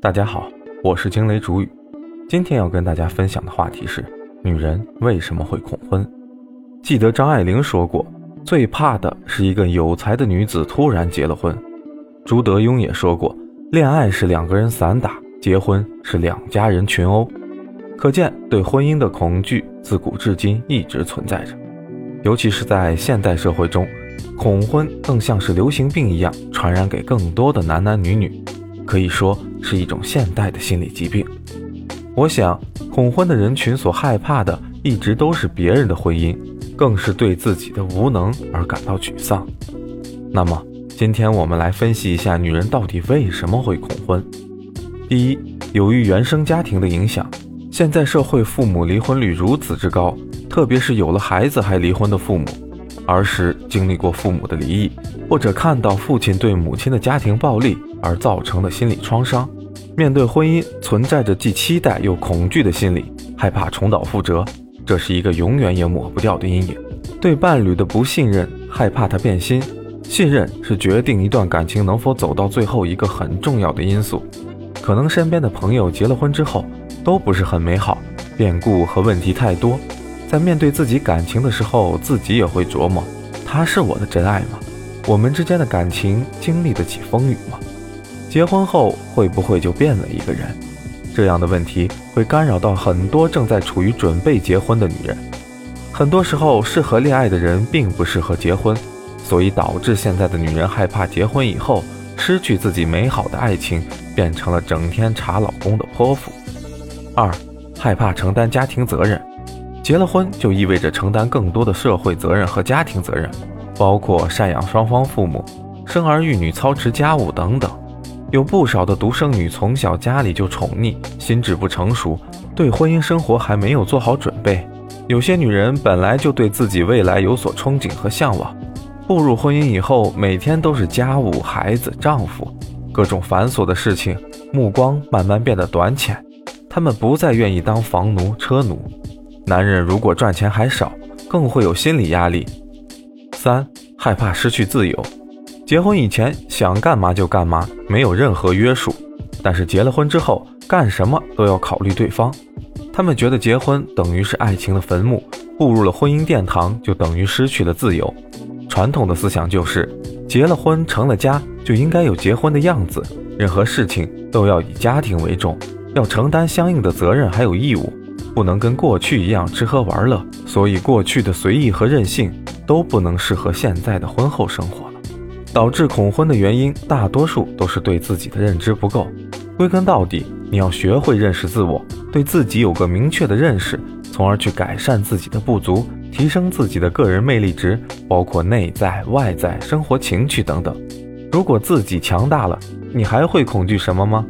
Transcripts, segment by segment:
大家好，我是惊雷主语。今天要跟大家分享的话题是：女人为什么会恐婚？记得张爱玲说过，最怕的是一个有才的女子突然结了婚。朱德庸也说过，恋爱是两个人散打，结婚是两家人群殴。可见，对婚姻的恐惧自古至今一直存在着，尤其是在现代社会中。恐婚更像是流行病一样传染给更多的男男女女，可以说是一种现代的心理疾病。我想，恐婚的人群所害怕的一直都是别人的婚姻，更是对自己的无能而感到沮丧。那么，今天我们来分析一下女人到底为什么会恐婚。第一，由于原生家庭的影响，现在社会父母离婚率如此之高，特别是有了孩子还离婚的父母。儿时经历过父母的离异，或者看到父亲对母亲的家庭暴力而造成的心理创伤，面对婚姻存在着既期待又恐惧的心理，害怕重蹈覆辙，这是一个永远也抹不掉的阴影。对伴侣的不信任，害怕他变心，信任是决定一段感情能否走到最后一个很重要的因素。可能身边的朋友结了婚之后都不是很美好，变故和问题太多。在面对自己感情的时候，自己也会琢磨：他是我的真爱吗？我们之间的感情经历得起风雨吗？结婚后会不会就变了一个人？这样的问题会干扰到很多正在处于准备结婚的女人。很多时候，适合恋爱的人并不适合结婚，所以导致现在的女人害怕结婚以后失去自己美好的爱情，变成了整天查老公的泼妇。二，害怕承担家庭责任。结了婚就意味着承担更多的社会责任和家庭责任，包括赡养双方父母、生儿育女、操持家务等等。有不少的独生女从小家里就宠溺，心智不成熟，对婚姻生活还没有做好准备。有些女人本来就对自己未来有所憧憬和向往，步入婚姻以后，每天都是家务、孩子、丈夫，各种繁琐的事情，目光慢慢变得短浅。她们不再愿意当房奴、车奴。男人如果赚钱还少，更会有心理压力。三，害怕失去自由。结婚以前想干嘛就干嘛，没有任何约束；但是结了婚之后，干什么都要考虑对方。他们觉得结婚等于是爱情的坟墓，步入了婚姻殿堂就等于失去了自由。传统的思想就是，结了婚成了家就应该有结婚的样子，任何事情都要以家庭为重，要承担相应的责任还有义务。不能跟过去一样吃喝玩乐，所以过去的随意和任性都不能适合现在的婚后生活了。导致恐婚的原因，大多数都是对自己的认知不够。归根到底，你要学会认识自我，对自己有个明确的认识，从而去改善自己的不足，提升自己的个人魅力值，包括内在、外在、生活情趣等等。如果自己强大了，你还会恐惧什么吗？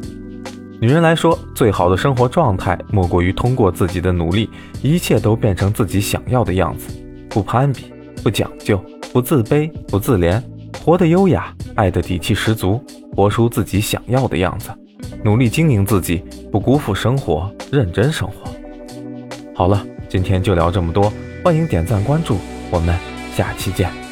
女人来说，最好的生活状态莫过于通过自己的努力，一切都变成自己想要的样子，不攀比，不讲究，不自卑，不自怜，活得优雅，爱的底气十足，活出自己想要的样子，努力经营自己，不辜负生活，认真生活。好了，今天就聊这么多，欢迎点赞关注，我们下期见。